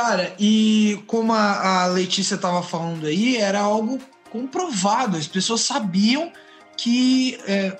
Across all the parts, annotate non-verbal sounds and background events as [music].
Sara, e como a, a Letícia estava falando aí, era algo comprovado. As pessoas sabiam que é,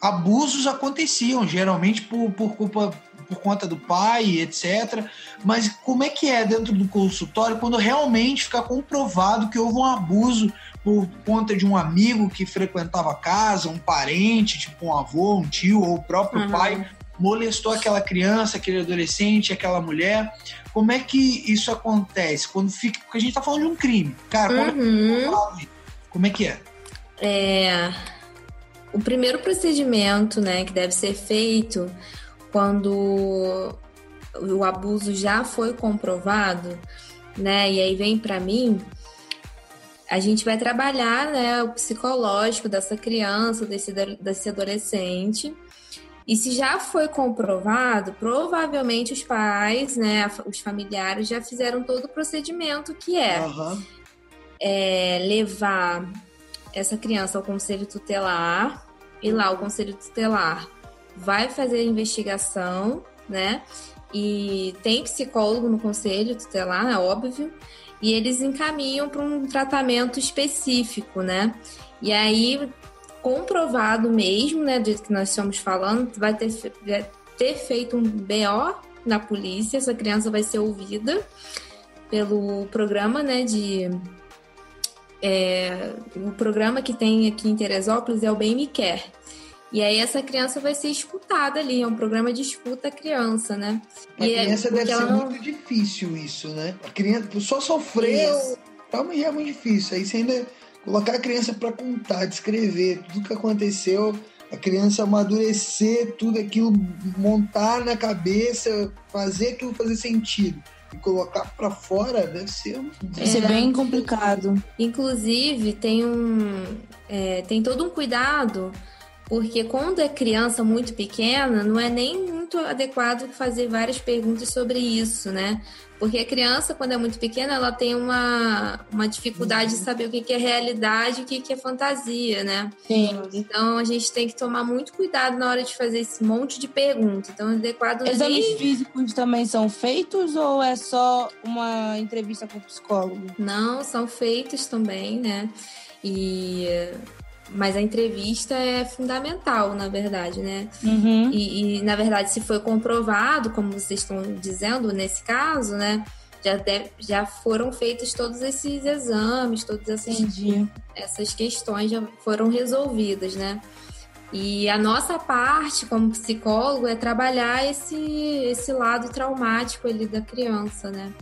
abusos aconteciam, geralmente por, por culpa por conta do pai, etc. Mas como é que é dentro do consultório quando realmente fica comprovado que houve um abuso por conta de um amigo que frequentava a casa, um parente, tipo um avô, um tio ou o próprio uhum. pai molestou aquela criança, aquele adolescente, aquela mulher. Como é que isso acontece? Quando fica. Porque a gente tá falando de um crime. Cara, uhum. é como é que é? É. O primeiro procedimento, né, que deve ser feito quando o abuso já foi comprovado, né, e aí vem para mim, a gente vai trabalhar, né, o psicológico dessa criança, desse, desse adolescente, e se já foi comprovado, provavelmente os pais, né, os familiares já fizeram todo o procedimento que é, uhum. é levar essa criança ao conselho tutelar e lá o conselho tutelar vai fazer a investigação, né? E tem psicólogo no conselho tutelar, é óbvio, e eles encaminham para um tratamento específico, né? E aí comprovado mesmo, né, do que nós estamos falando, vai ter, vai ter feito um BO na polícia, essa criança vai ser ouvida pelo programa, né, de é, o programa que tem aqui em Teresópolis é o Bem Me Quer. E aí essa criança vai ser escutada ali, é um programa de escuta criança, né? A e é criança é, deve ser não... muito difícil isso, né? A criança só sofrer, é muito difícil. Aí você ainda colocar a criança para contar, descrever tudo que aconteceu, a criança amadurecer tudo aquilo, montar na cabeça, fazer aquilo fazer sentido e colocar para fora deve ser deve ser bem complicado. Inclusive tem um é, tem todo um cuidado porque quando é criança muito pequena, não é nem muito adequado fazer várias perguntas sobre isso, né? Porque a criança, quando é muito pequena, ela tem uma, uma dificuldade de saber o que é realidade e o que é fantasia, né? Sim. Então a gente tem que tomar muito cuidado na hora de fazer esse monte de perguntas. Então, adequado. Exames físicos também são feitos ou é só uma entrevista com o psicólogo? Não, são feitos também, né? E mas a entrevista é fundamental, na verdade, né? Uhum. E, e, na verdade, se foi comprovado, como vocês estão dizendo nesse caso, né? Já, deve, já foram feitos todos esses exames, todas essas, essas questões já foram resolvidas, né? E a nossa parte como psicólogo é trabalhar esse, esse lado traumático ali da criança, né?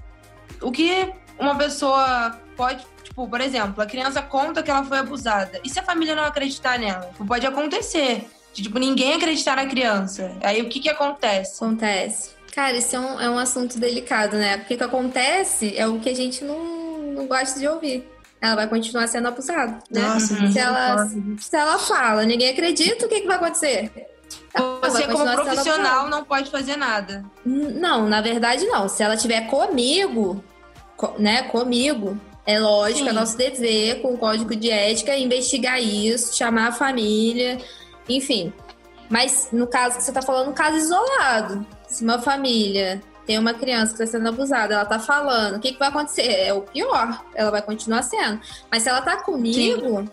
O que uma pessoa pode Tipo, por exemplo, a criança conta que ela foi abusada. E se a família não acreditar nela? Tipo, pode acontecer. De, tipo, ninguém acreditar na criança. Aí o que que acontece? Acontece. Cara, isso é um, é um assunto delicado, né? Porque o que acontece é o que a gente não, não gosta de ouvir. Ela vai continuar sendo abusada, né? Nossa, se, ela, se ela fala, ninguém acredita, o que, que vai acontecer? Você, como profissional, não pode fazer nada. Não, na verdade, não. Se ela tiver comigo, né, comigo, é lógico, Sim. é nosso dever, com o código de ética, investigar isso, chamar a família, enfim. Mas no caso que você está falando, um caso isolado. Se uma família tem uma criança que está sendo abusada, ela está falando, o que, que vai acontecer? É o pior, ela vai continuar sendo. Mas se ela está comigo, Sim.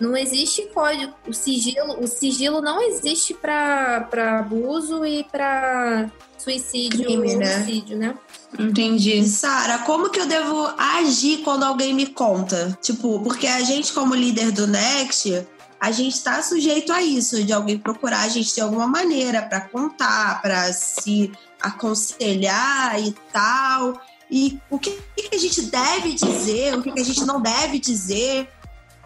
não existe código, o sigilo, o sigilo não existe para abuso e para suicídio, Crime, né? suicídio, né? Entendi. Sara, como que eu devo agir quando alguém me conta? Tipo, porque a gente, como líder do Next, a gente está sujeito a isso, de alguém procurar a gente de alguma maneira para contar, para se aconselhar e tal. E o que, que, a gente deve dizer, o que, que a gente não deve dizer,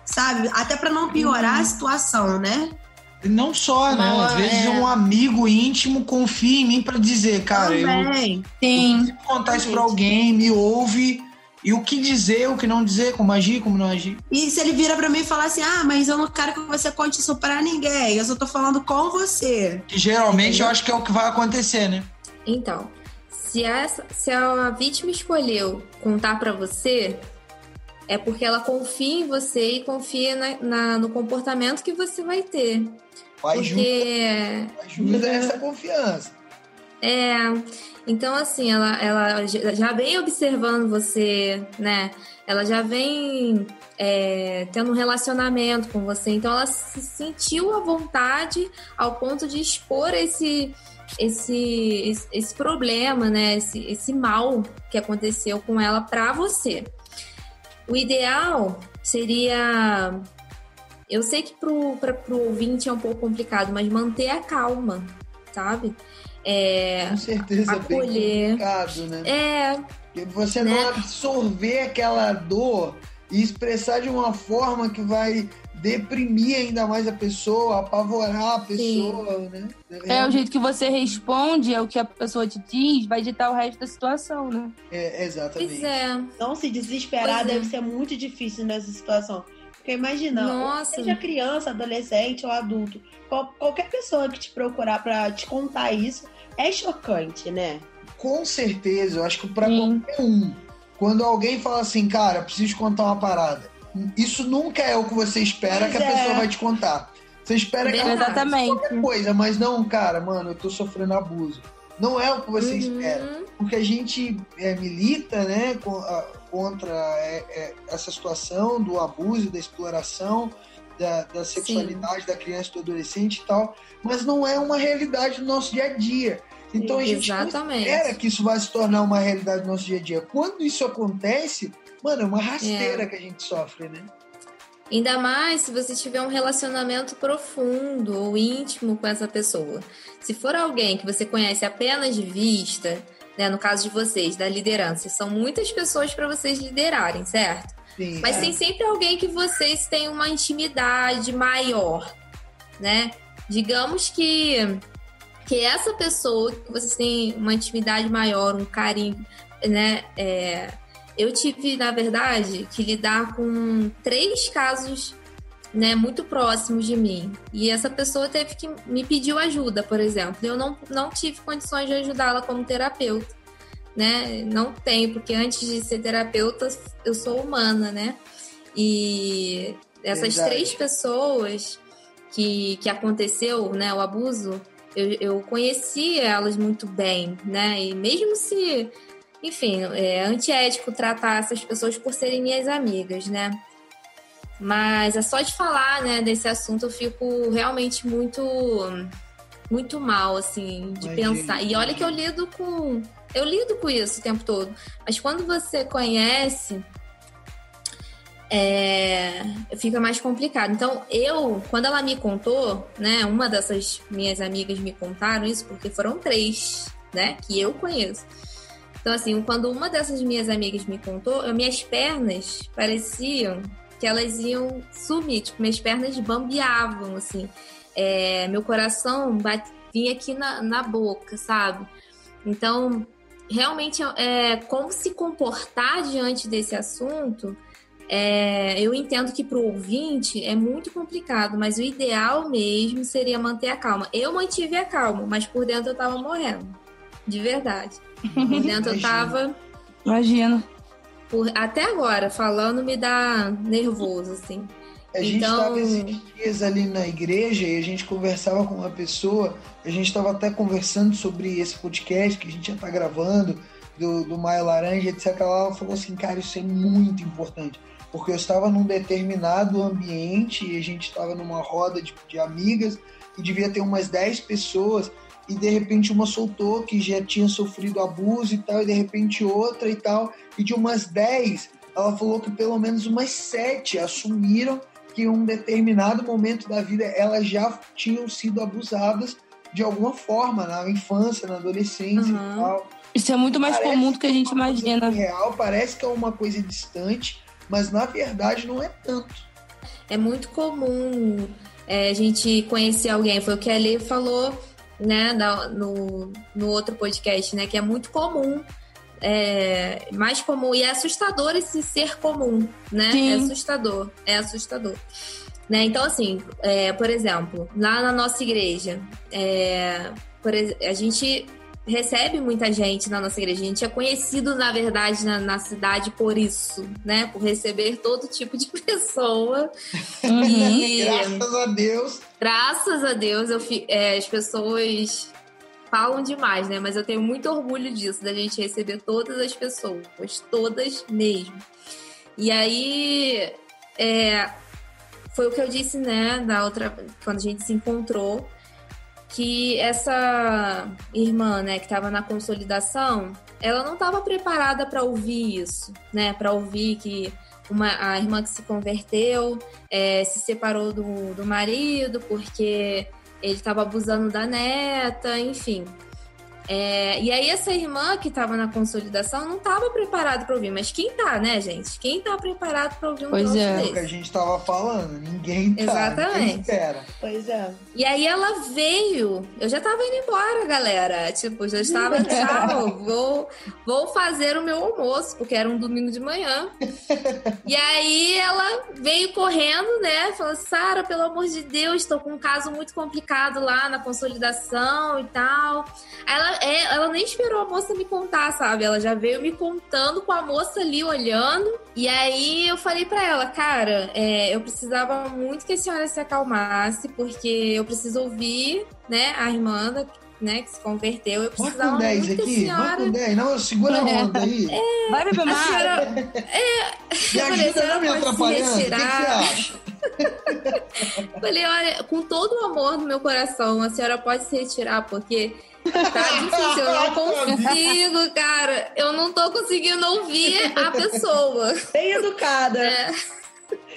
sabe? Até para não piorar a situação, né? Não só, né? Às vezes é. um amigo íntimo confia em mim para dizer, cara, Também. eu, Sim. eu contar isso para alguém, me ouve e o que dizer, o que não dizer, como agir, como não agir. E se ele vira para mim e falar assim: "Ah, mas eu não quero que você conte isso para ninguém, eu só tô falando com você". Que geralmente eu acho que é o que vai acontecer, né? Então, se a, se a vítima escolheu contar para você, é porque ela confia em você e confia na, na, no comportamento que você vai ter. Ajuda, porque... ajuda essa confiança. É, então assim, ela, ela já vem observando você, né? Ela já vem é, tendo um relacionamento com você, então ela se sentiu à vontade ao ponto de expor esse esse, esse, esse problema, né? Esse, esse mal que aconteceu com ela para você. O ideal seria. Eu sei que para o ouvinte é um pouco complicado, mas manter a calma, sabe? É, Com certeza acolher. é bem complicado, né? É. Porque você né? não absorver aquela dor e expressar de uma forma que vai deprimir ainda mais a pessoa, apavorar a pessoa, Sim. né? É, é, o jeito que você responde, é o que a pessoa te diz, vai ditar o resto da situação, né? É, exatamente. Pois é. Não se desesperar pois deve é. ser muito difícil nessa situação. Porque imagina, Nossa. seja criança, adolescente ou adulto, qual, qualquer pessoa que te procurar para te contar isso é chocante, né? Com certeza, eu acho que para qualquer um, quando alguém fala assim, cara, preciso contar uma parada, isso nunca é o que você espera que a é. pessoa vai te contar. Você espera que ela Exatamente. qualquer coisa, mas não, cara, mano, eu tô sofrendo abuso. Não é o que você uhum. espera. Porque a gente é, milita, né, contra é, é, essa situação do abuso, da exploração, da, da sexualidade Sim. da criança e do adolescente e tal, mas não é uma realidade do nosso dia a dia. Então a gente Exatamente. espera que isso vai se tornar uma realidade do nosso dia a dia. Quando isso acontece, Mano, é uma rasteira é. que a gente sofre, né? Ainda mais se você tiver um relacionamento profundo ou íntimo com essa pessoa. Se for alguém que você conhece apenas de vista, né, no caso de vocês, da liderança, são muitas pessoas para vocês liderarem, certo? Sim, Mas é. tem sempre alguém que vocês têm uma intimidade maior, né? Digamos que que essa pessoa que vocês têm uma intimidade maior, um carinho, né, é, eu tive, na verdade, que lidar com três casos né, muito próximos de mim. E essa pessoa teve que me pediu ajuda, por exemplo. Eu não, não tive condições de ajudá-la como terapeuta. Né? Não tenho, porque antes de ser terapeuta, eu sou humana, né? E essas Verdade. três pessoas que, que aconteceu, né, o abuso, eu, eu conheci elas muito bem, né? E mesmo se enfim, é antiético tratar essas pessoas por serem minhas amigas, né? Mas é só de falar, né, desse assunto eu fico realmente muito muito mal assim de Imagina. pensar. E olha que eu lido com eu lido com isso o tempo todo. Mas quando você conhece é, fica mais complicado. Então, eu, quando ela me contou, né, uma dessas minhas amigas me contaram isso, porque foram três, né, que eu conheço. Então, assim, quando uma dessas minhas amigas me contou, eu, minhas pernas pareciam que elas iam sumir, tipo, minhas pernas bambeavam, assim. É, meu coração bate, vinha aqui na, na boca, sabe? Então, realmente, é, como se comportar diante desse assunto, é, eu entendo que para o ouvinte é muito complicado, mas o ideal mesmo seria manter a calma. Eu mantive a calma, mas por dentro eu estava morrendo. De verdade. Por dentro eu tava. Imagina. Por, até agora, falando me dá nervoso, assim. A gente estava então... esses dias ali na igreja e a gente conversava com uma pessoa, a gente estava até conversando sobre esse podcast que a gente já está gravando, do, do Maio Laranja, etc. Ela falou assim, cara, isso é muito importante. Porque eu estava num determinado ambiente e a gente estava numa roda de, de amigas e devia ter umas 10 pessoas e de repente uma soltou que já tinha sofrido abuso e tal, e de repente outra e tal. E de umas 10, ela falou que pelo menos umas 7 assumiram que em um determinado momento da vida elas já tinham sido abusadas de alguma forma, na infância, na adolescência uhum. e tal. Isso é muito mais parece comum do que a gente imagina. Real, parece que é uma coisa distante, mas na verdade não é tanto. É muito comum é, a gente conhecer alguém, foi o que a Lê falou né, no, no outro podcast, né, que é muito comum, é, mais comum e é assustador esse ser comum, né? Sim. É assustador, é assustador. Né? Então, assim, é, por exemplo, lá na nossa igreja, é, por, a gente recebe muita gente na nossa igreja. A gente é conhecido, na verdade, na, na cidade por isso, né? Por receber todo tipo de [laughs] pessoa. Uhum. E, graças a Deus. Graças a Deus, eu, é, as pessoas falam demais, né? Mas eu tenho muito orgulho disso, da gente receber todas as pessoas, todas mesmo. E aí, é, foi o que eu disse, né, da outra, quando a gente se encontrou, que essa irmã, né, que estava na consolidação, ela não estava preparada para ouvir isso, né, para ouvir que uma, a irmã que se converteu é, se separou do, do marido porque ele estava abusando da neta, enfim. É, e aí essa irmã que estava na consolidação não estava preparada para ouvir, mas quem tá, né, gente? Quem tá preparado para ouvir um pois é. É o que a gente estava falando, ninguém tá, Exatamente. ninguém espera. Pois é. E aí ela veio, eu já tava indo embora, galera. Tipo, já estava, tchau, [laughs] vou, vou fazer o meu almoço, porque era um domingo de manhã. E aí ela veio correndo, né? Falou, Sara, pelo amor de Deus, estou com um caso muito complicado lá na consolidação e tal. Aí ela, é, ela nem esperou a moça me contar, sabe? Ela já veio me contando com a moça ali olhando. E aí eu falei pra ela, cara, é, eu precisava muito que a senhora se acalmasse, porque eu preciso ouvir, né, a irmã né, que se converteu. Eu Vai precisava com 10 muito que a aqui, vai senhora. com 10. Não, segura a onda aí. Vai beber A mais. senhora, Me eu falei, ajuda "A não me atrapalhando. O que que você retirar." acha? [laughs] Falei, olha, com todo o amor no meu coração, a senhora pode se retirar, porque tá difícil, eu não [laughs] consigo, cara. Eu não tô conseguindo ouvir a pessoa. Bem educada. É.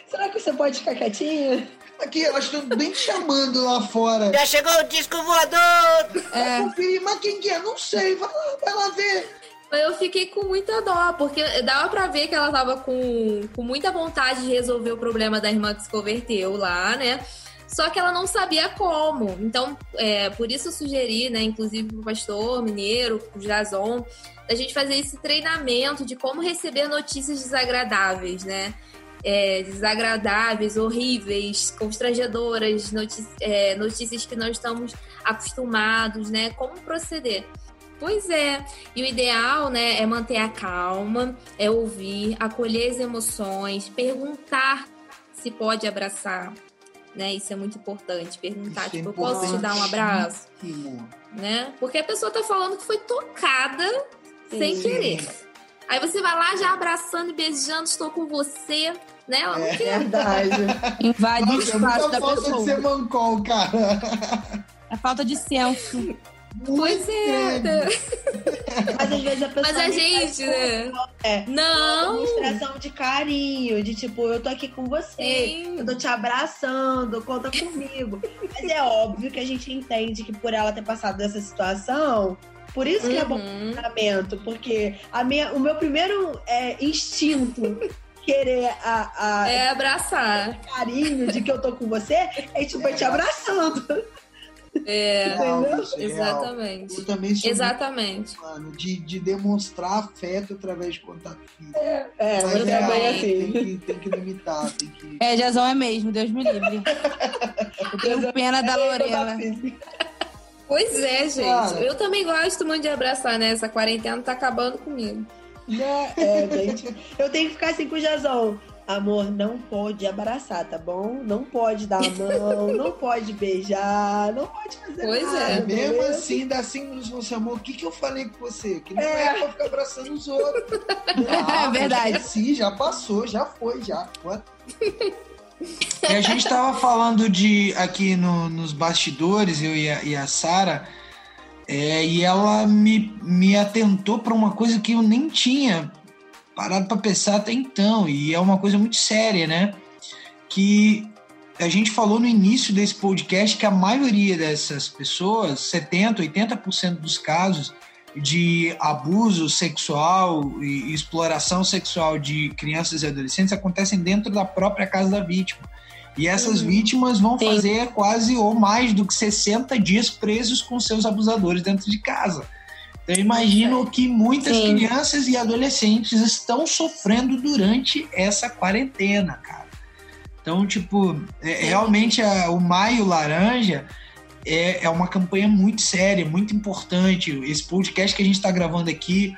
Será que você pode ficar quietinha? Aqui, elas estão bem te chamando lá fora. Já chegou o disco voador! É. Mas quem que é? Não sei. Vai lá, vai lá ver. Mas eu fiquei com muita dó, porque dava pra ver que ela tava com, com muita vontade de resolver o problema da irmã que se converteu lá, né? Só que ela não sabia como. Então, é, por isso eu sugeri, né, inclusive pro pastor mineiro, pro Jason, da gente fazer esse treinamento de como receber notícias desagradáveis, né? É, desagradáveis, horríveis, constrangedoras, notícias, é, notícias que não estamos acostumados, né? Como proceder. Pois é, e o ideal, né, é manter a calma, é ouvir, acolher as emoções, perguntar se pode abraçar, né? Isso é muito importante. Perguntar, Isso é tipo, eu posso te dar um abraço, né? Porque a pessoa tá falando que foi tocada sem Sim. querer. Aí você vai lá já abraçando e beijando, estou com você, né? Ela não É. quer. Verdade. Invade o Nossa, é espaço da falta de pessoa. ser mancol, cara. É falta de senso. Pois é? Mas às vezes a pessoa. Mas a me gente, né? É. Não! Demonstração de carinho, de tipo, eu tô aqui com você, Sim. eu tô te abraçando, conta comigo. Mas é óbvio que a gente entende que por ela ter passado dessa situação, por isso que é bom Uhum. tratamento, porque a minha, o meu primeiro é, instinto querer a, a É abraçar. carinho de que eu tô com você é tipo, eu te abraçando. É, Real, é real. exatamente. Eu também sou Exatamente. muito, mano, de, de demonstrar afeto através de contato físico. É, Mas eu é também real, assim. Tem que, tem que limitar, tem que... É, Jazão é mesmo, Deus me livre. [laughs] Eu tenho pena da Lorena. Pois é, gente. Cara. Eu também gosto muito de abraçar, né? Essa quarentena tá acabando comigo. Né? É, gente. Eu tenho que ficar assim com o Jazão. Amor, não pode abraçar, tá bom? Não pode dar a mão, não pode beijar, não pode fazer Pois nada. é. Mesmo assim, dá cinco minutos você, amor, o que, que eu falei com você? Que não é, É. pra ficar abraçando os outros. [laughs] É verdade. Sim, já passou, já foi, já. What? E a gente tava falando de aqui no- nos bastidores, eu e a, e a Sara, é, e ela me, me atentou para uma coisa que eu nem tinha parado para pensar até então, e é uma coisa muito séria, né? Que a gente falou no início desse podcast que a maioria dessas pessoas, 70%, 80% dos casos de abuso sexual e exploração sexual de crianças e adolescentes acontecem dentro da própria casa da vítima. E essas vítimas vão Sim. fazer quase ou mais do que 60 dias presos com seus abusadores dentro de casa. Então, eu imagino que muitas Sim. crianças e adolescentes estão sofrendo durante essa quarentena, cara. Então, tipo, é- realmente a- o Maio Laranja é, é uma campanha muito séria, muito importante. Esse podcast que a gente está gravando aqui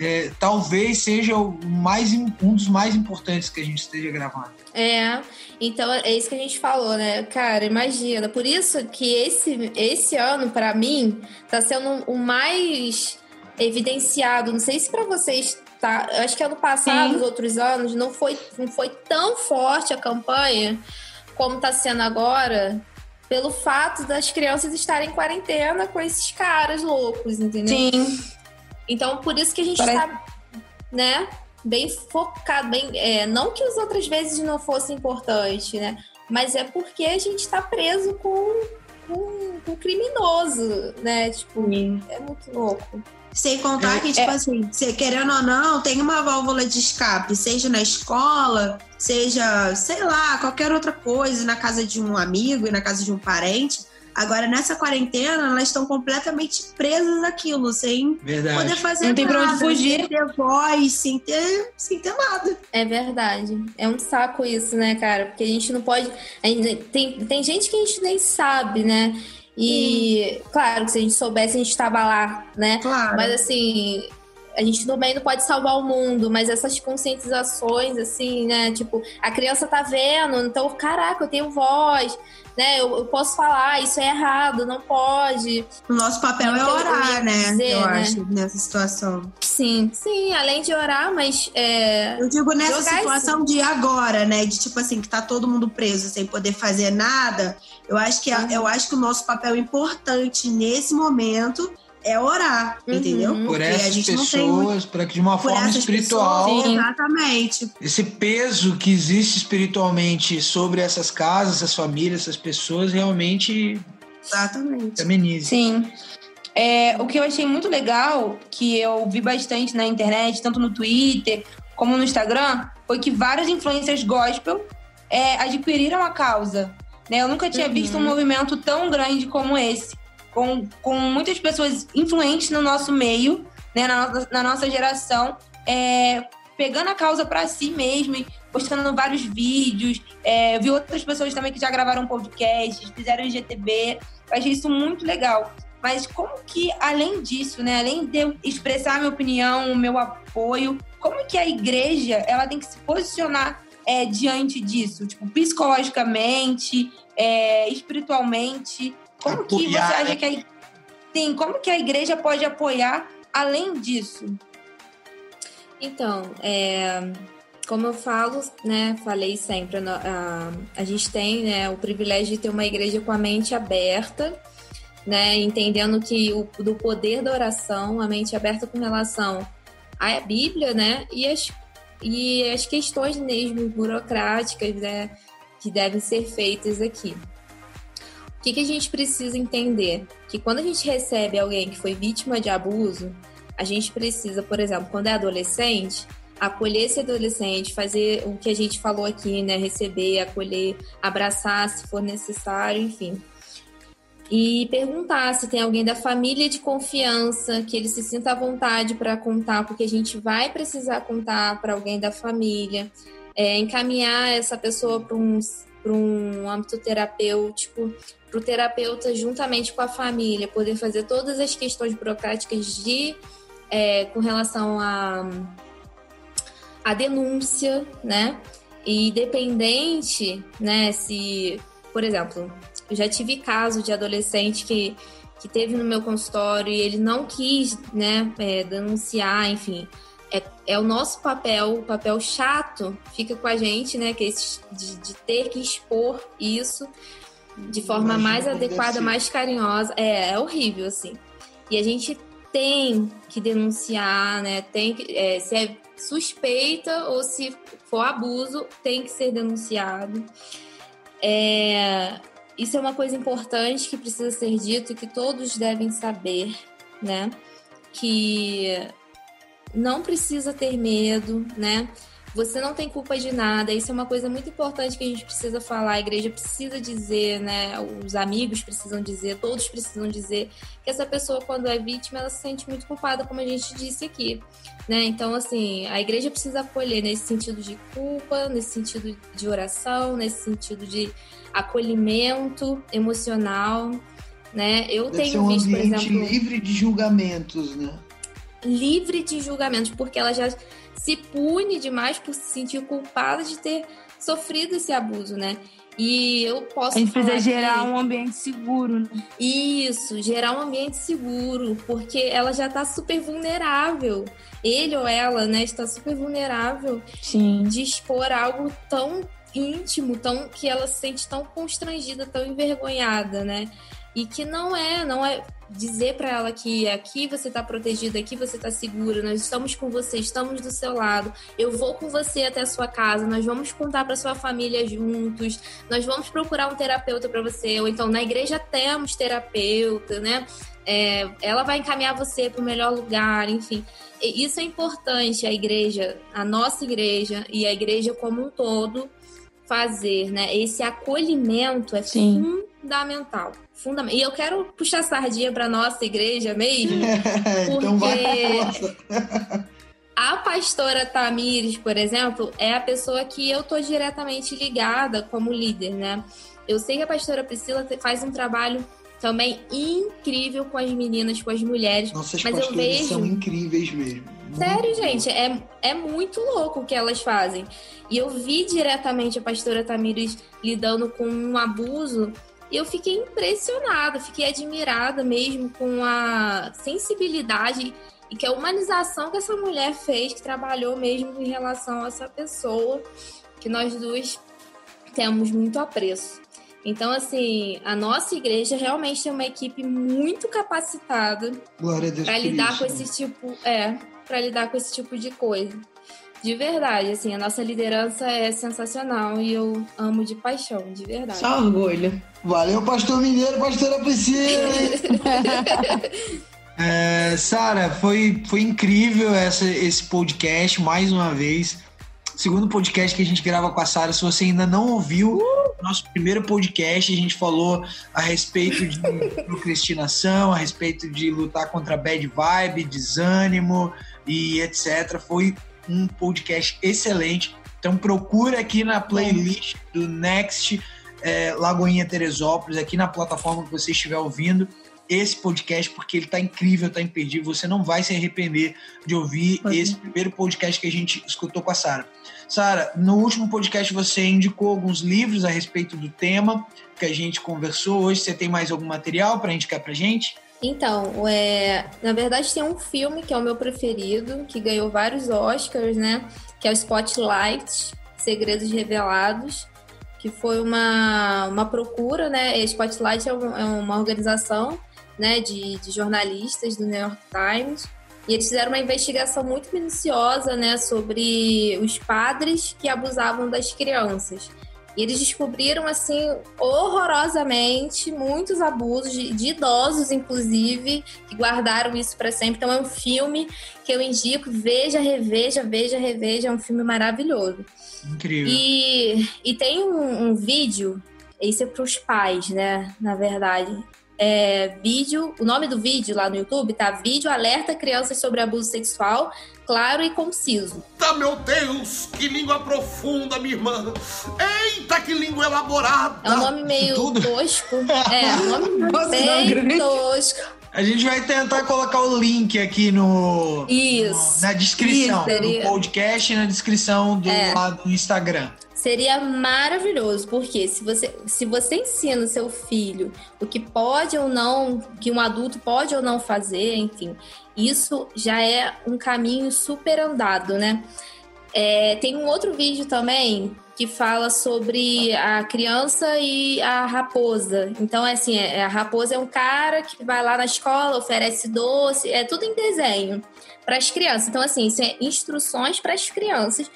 é, talvez seja o mais, um dos mais importantes que a gente esteja gravando. É, então é isso que a gente falou, né? Cara, imagina. Por isso que esse, esse ano, para mim, tá sendo o mais evidenciado. Não sei se para vocês tá. Acho que ano passado, os outros anos, não foi, não foi tão forte a campanha como tá sendo agora, pelo fato das crianças estarem em quarentena com esses caras loucos, entendeu? Sim. Então, por isso que a gente Parece- tá, né, bem focado, bem, é, não que as outras vezes não fosse importante, né, mas é porque a gente tá preso com, com, com criminoso, né, tipo, é muito louco. Sem contar É, que, tipo assim, você querendo ou não, tem uma válvula de escape, seja na escola, seja, sei lá, qualquer outra coisa, na casa de um amigo e na casa de um parente. Agora, nessa quarentena, elas estão completamente presas naquilo, sem Verdade. poder fazer Não tem pra nada, onde fugir. sem ter voz, sem ter, sem ter nada. É verdade. É um saco isso, né, cara? Porque a gente não pode. a gente- Tem, tem gente que a gente nem sabe, né? E, claro, que se a gente soubesse, a gente tava lá, né? Claro. Mas assim, a gente também não pode salvar o mundo, mas essas conscientizações, assim, né? Tipo, a criança tá vendo, então, caraca, eu tenho voz, né? Eu, eu posso falar, isso é errado, não pode. O nosso papel é Então, orar, né? dizer, eu né? acho, nessa situação. Sim, sim, além de orar, mas é, Eu digo nessa situação de agora, né? De tipo assim, que tá todo mundo preso sem poder fazer nada. Eu acho que, Uhum. eu acho que o nosso papel importante nesse momento é orar, Uhum. entendeu? Por Porque essas pessoas, para que de uma por forma espiritual, pessoas, Sim. exatamente. esse peso que existe espiritualmente sobre essas casas, essas famílias, essas pessoas, realmente Exatamente. amenize. Sim. É, o que eu achei muito legal, que eu vi bastante na internet, tanto no Twitter como no Instagram, foi que vários influencers gospel é, adquiriram a causa. né? Eu nunca tinha Uhum. visto um movimento tão grande como esse, com, com muitas pessoas influentes no nosso meio, né, na, nossa- na nossa geração, é, pegando a causa para si mesmo e postando vários vídeos. É, vi outras pessoas também que já gravaram podcasts, fizeram IGTV. Achei isso muito legal. Mas como que, além disso, né, além de eu expressar minha opinião, o meu apoio, como que a igreja ela tem que se posicionar é, diante disso? Tipo, psicologicamente, é, espiritualmente. Como que você acha né? que a, Sim, como que a igreja pode apoiar além disso? Então, é, como eu falo, né, falei sempre, a, a, a gente tem né, o privilégio de ter uma igreja com a mente aberta, né, entendendo que o do poder da oração, a mente aberta com relação à Bíblia, né, e as, e as questões mesmo burocráticas, né, que devem ser feitas aqui. O que, que a gente precisa entender? Que quando a gente recebe alguém que foi vítima de abuso, a gente precisa, por exemplo, quando é adolescente, acolher esse adolescente, fazer o que a gente falou aqui, né? Receber, acolher, abraçar se for necessário, enfim. E perguntar se tem alguém da família de confiança, que ele se sinta à vontade para contar, porque a gente vai precisar contar para alguém da família. É, encaminhar essa pessoa para um, um âmbito terapêutico, para o terapeuta, juntamente com a família, poder fazer todas as questões burocráticas de é, com relação a, a denúncia, né? E dependente, né? Se, por exemplo, eu já tive caso de adolescente que, que teve no meu consultório e ele não quis, né? é, denunciar, enfim. É, é o nosso papel, o papel chato fica com a gente, né? Que é esse de, de ter que expor isso de forma Imagina mais adequada, mais carinhosa. É, é horrível, assim. E a gente tem que denunciar, né? Tem que, é, se é suspeita ou se for abuso, tem que ser denunciado. É, isso é uma coisa importante que precisa ser dito e que todos devem saber, né? Que não precisa ter medo, né? Você não tem culpa de nada. Isso é uma coisa muito importante que a gente precisa falar. A igreja precisa dizer, né? Os amigos precisam dizer, todos precisam dizer que essa pessoa, quando é vítima, ela se sente muito culpada, como a gente disse aqui. Né? Então, assim, a igreja precisa acolher nesse sentido de culpa, nesse sentido de oração, nesse sentido de acolhimento emocional. Né? Eu Deve tenho um visto, por exemplo. livre de julgamentos, né? livre de julgamentos, porque ela já se pune demais por se sentir culpada de ter sofrido esse abuso, né? E eu posso A gente precisa gerar que- um ambiente seguro, né? isso, gerar um ambiente seguro, porque ela já tá super vulnerável. Ele ou ela, né, está super vulnerável Sim. de expor algo tão íntimo, tão que ela se sente tão constrangida, tão envergonhada, né? E que não é, não é dizer pra ela que aqui você tá protegida, aqui você tá segura, nós estamos com você, estamos do seu lado. Eu vou com você até a sua casa, nós vamos contar pra sua família juntos, nós vamos procurar um terapeuta pra você, ou então na igreja temos terapeuta, né? É, ela vai encaminhar você para o melhor lugar, enfim. E Isso é importante a igreja, a nossa igreja e a igreja como um todo fazer, né? Esse acolhimento é Sim. fundamental. Fundam- E eu quero puxar sardinha para nossa igreja mesmo, [laughs] então vai Porque- [laughs] A pastora Tamires, por exemplo, é a pessoa que eu tô diretamente ligada como líder, né? Eu sei que a pastora Priscila faz um trabalho também incrível com as meninas, com as mulheres. Nossas Mas eu vejo- são incríveis mesmo. Sério, gente, é, é muito louco o que elas fazem. E eu vi diretamente a pastora Tamires lidando com um abuso e eu fiquei impressionada, fiquei admirada mesmo com a sensibilidade e que a humanização que essa mulher fez, que trabalhou mesmo em relação a essa pessoa, que nós duas temos muito apreço. Então, assim, a nossa igreja realmente tem uma equipe muito capacitada Glória a Deus Pra por lidar com né? esse tipo, é, para lidar com esse tipo de coisa. De verdade, assim, a nossa liderança é sensacional e eu amo de paixão, de verdade. Só orgulho. Valeu, pastor Mineiro, pastora Priscila. [laughs] É, Sara, foi, foi incrível essa, esse podcast, mais uma vez. Segundo podcast que a gente grava com a Sara. Se você ainda não ouviu, nosso primeiro podcast, a gente falou a respeito de [laughs] procrastinação, a respeito de lutar contra bad vibe, desânimo e etc. Foi um podcast excelente. Então procura aqui na playlist do Next é, Lagoinha Teresópolis, aqui na plataforma que você estiver ouvindo esse podcast, porque ele tá incrível, tá imperdível. Você não vai se arrepender de ouvir esse primeiro podcast que a gente escutou com a Sara. Sara, no último podcast você indicou alguns livros a respeito do tema que a gente conversou. Hoje você tem mais algum material para indicar pra gente? Então, é, na verdade tem um filme que é o meu preferido, que ganhou vários Oscars, né? Que é o Spotlight, Segredos Revelados, que foi uma, uma procura, né? E Spotlight é, um- é uma organização né, de, de jornalistas do New York Times. E eles fizeram uma investigação muito minuciosa né, sobre os padres que abusavam das crianças. E eles descobriram, assim, horrorosamente muitos abusos de, de idosos, inclusive, que guardaram isso para sempre. Então é um filme que eu indico, veja, reveja, veja, reveja. É um filme maravilhoso. Incrível. E, e tem um, um vídeo, esse é para os pais, né? Na verdade. É, vídeo, o nome do vídeo lá no YouTube tá Vídeo Alerta Crianças sobre Abuso Sexual, claro e conciso. Eita, meu Deus, que língua profunda, minha irmã. Eita, que língua elaborada. É um nome meio tudo? tosco. [laughs] É, um nome Nossa, bem não, tosco. A gente vai tentar colocar o link aqui no, Isso. na descrição Isso, do podcast e na descrição do, É. lá do Instagram. Seria maravilhoso, porque se você, se você ensina o seu filho o que pode ou não, que um adulto pode ou não fazer, enfim, isso já é um caminho super andado, né? É, tem um outro vídeo também que fala sobre a criança e a raposa. Então, é assim, é- a raposa é um cara que vai lá na escola, oferece doce, é tudo em desenho para as crianças. Então, assim, isso é instruções para as crianças.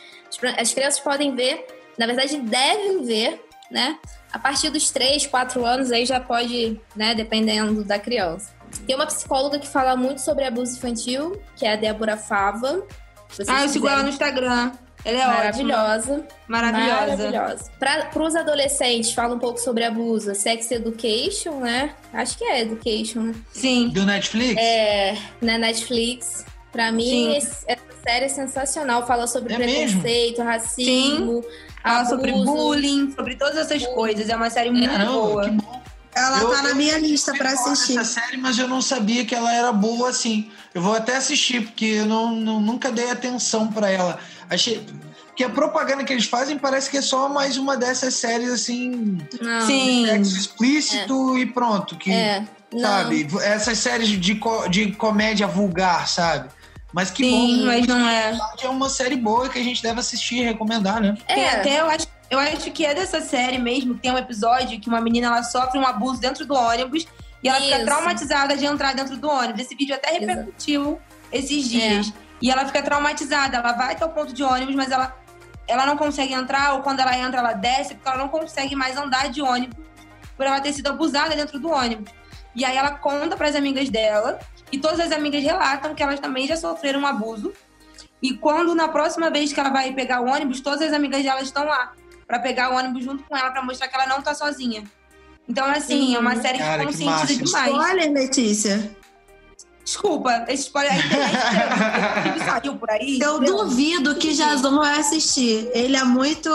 As crianças podem ver, na verdade, devem ver, né? A partir dos 3, 4 anos aí já pode, né, dependendo da criança. Tem uma psicóloga que fala muito sobre abuso infantil, que é a Débora Fava. Vocês Ah, eu sigo ela no Instagram. Ela é ótima. Maravilhosa. Maravilhosa. Maravilhosa. Para os adolescentes, fala um pouco sobre abuso. Sex Education, né? Acho que é Education, né? Sim. Do Netflix? É, na Netflix. Pra mim, Sim. esse- essa série é sensacional. Fala sobre É mesmo? preconceito, racismo, Fala abuso. sobre bullying, sobre todas essas coisas. É uma série muito Caramba, boa. que bom. Ela Eu- tá na minha lista pra Eu gosto assistir. dessa série, mas eu não sabia que ela era boa assim. Eu vou até assistir, porque eu não, não- nunca dei atenção pra ela. Achei. Porque a propaganda que eles fazem parece que é só mais uma dessas séries assim. Não. Sim. Sexo explícito e pronto. Que, É. Não. sabe? Essas séries de, co- de comédia vulgar, sabe? Mas que Sim, bom. mas não é. É uma série boa que a gente deve assistir e recomendar, né? Tem É. até, eu acho, eu acho que é dessa série mesmo, que tem um episódio que uma menina ela sofre um abuso dentro do ônibus e ela fica Isso. traumatizada de entrar dentro do ônibus. Esse vídeo até Exato. repercutiu esses dias. E ela fica traumatizada, ela vai até o ponto de ônibus, mas ela, ela não consegue entrar, ou quando ela entra, ela desce, porque ela não consegue mais andar de ônibus por ela ter sido abusada dentro do ônibus. E aí ela conta para as amigas dela, e todas as amigas relatam que elas também já sofreram um abuso. E quando na próxima vez que ela vai pegar o ônibus, todas as amigas dela estão lá para pegar o ônibus junto com ela para mostrar que ela não tá sozinha. Então, assim, é uma série Cara, que que conscientiza massa. demais. Olha, Letícia. Desculpa, esse spoiler aí [laughs] que saiu por aí. Eu duvido que Jason vai assistir. Ele é muito.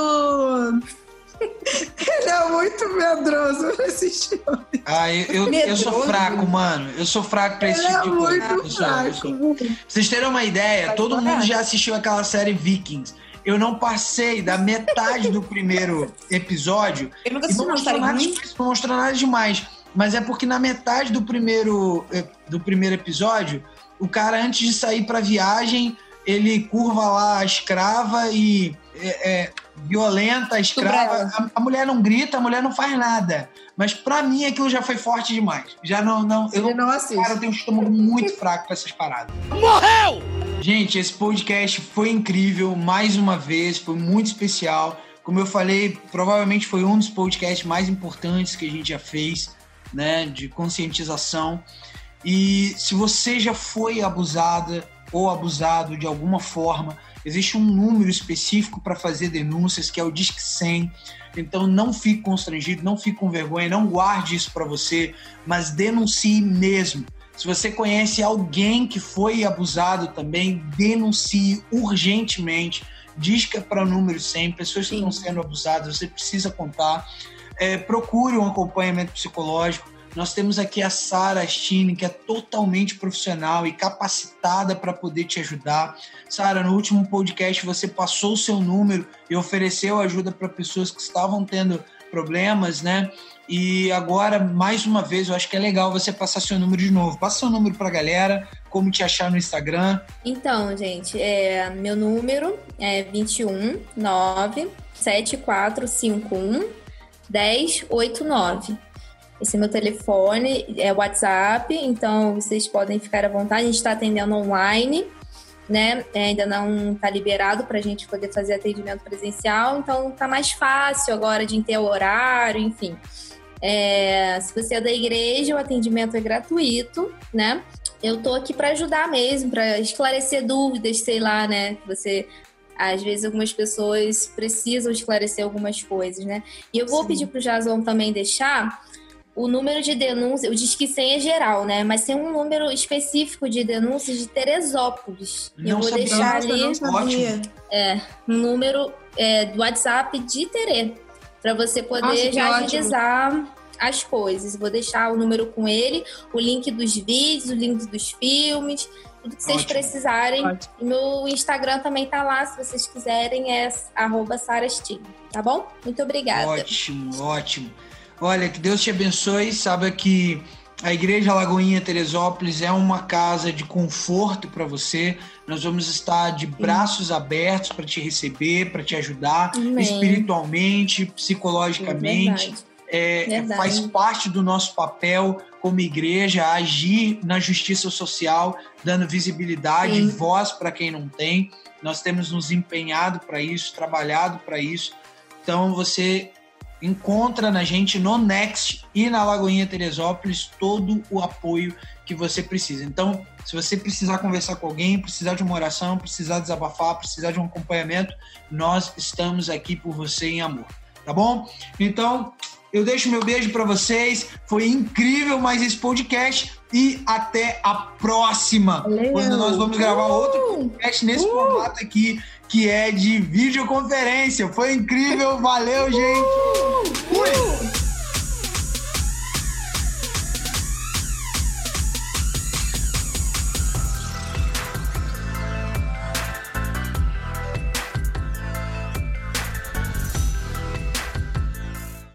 Ele é muito medroso pra assistir. Ah, eu, eu, eu sou fraco, mano. Eu sou fraco pra esse Ele tipo é de coisa. muito Eu sou, fraco. Pra vocês terem uma ideia, todo mundo já assistiu aquela série Vikings. Eu não passei da metade do primeiro episódio. Eu nunca E não assisti não mostrou nada demais. Mas é porque na metade do primeiro, eh, do primeiro episódio, o cara, antes de sair pra viagem, ele curva lá a escrava e é, é, violenta a escrava. A, a mulher não grita, a mulher não faz nada. Mas pra mim aquilo já foi forte demais. Já não. não eu Ele não não assiste. Cara, eu tenho um estômago muito [laughs] fraco pra essas paradas. Morreu! Gente, esse podcast foi incrível, mais uma vez, foi muito especial. Como eu falei, provavelmente foi um dos podcasts mais importantes que a gente já fez, né, de conscientização. E se você já foi abusada ou abusado de alguma forma, existe um número específico para fazer denúncias, que é o Disque 100. Então não fique constrangido, não fique com vergonha, não guarde isso para você, mas denuncie mesmo. Se você conhece alguém que foi abusado também, denuncie urgentemente. Disca para o número 100, pessoas que Sim. estão sendo abusadas, você precisa contar. É, procure um acompanhamento psicológico. Nós temos aqui a Sara Astini, que é totalmente profissional e capacitada para poder te ajudar. Sara, no último podcast você passou o seu número e ofereceu ajuda para pessoas que estavam tendo problemas, né? E agora, mais uma vez, eu acho que é legal você passar seu número de novo. Passa seu número pra galera, como te achar no Instagram. Então, gente, é, meu número é 21 9 7451 1089. Esse é meu telefone, é WhatsApp, então vocês podem ficar à vontade. A gente está atendendo online, né? É, ainda não está liberado para a gente poder fazer atendimento presencial, então tá mais fácil agora de ter o horário, enfim. É, se você é da igreja, o atendimento é gratuito, né? Eu tô aqui para ajudar mesmo, para esclarecer dúvidas, sei lá, né? Você às vezes algumas pessoas precisam esclarecer algumas coisas, né? E eu vou Sim. pedir pro Jason também deixar o número de denúncia, o Disque 100 é geral, né? Mas tem um número específico de denúncias de Teresópolis. E eu Não vou sabia. deixar ali não sabia. um número é, do WhatsApp de Terê, para você poder Nossa, já ótimo. agilizar as coisas. Vou deixar o número com ele, o link dos vídeos, o link dos filmes, tudo que vocês Ótimo. precisarem. Ótimo. Meu Instagram também tá lá, se vocês quiserem, é arroba sarastim, tá bom? Muito obrigada. Ótimo, ótimo. Olha, que Deus te abençoe. Saiba que a Igreja Lagoinha Teresópolis é uma casa de conforto para você. Nós vamos estar de braços abertos para te receber, para te ajudar Amém. espiritualmente, psicologicamente. Verdade. É, é, faz parte do nosso papel como igreja agir na justiça social, dando visibilidade e Sim. voz para quem não tem. Nós temos nos empenhado para isso, trabalhado para isso. Então você encontra na gente no Next e na Lagoinha Teresópolis todo o apoio que você precisa. Então, se você precisar conversar com alguém, precisar de uma oração, precisar desabafar, precisar de um acompanhamento, nós estamos aqui por você em amor, tá bom? Então, eu deixo meu beijo para vocês. Foi incrível mais esse podcast e até a próxima, Valeu. quando nós vamos gravar outro podcast nesse formato aqui, que é de videoconferência. Foi incrível, valeu, gente. Fui.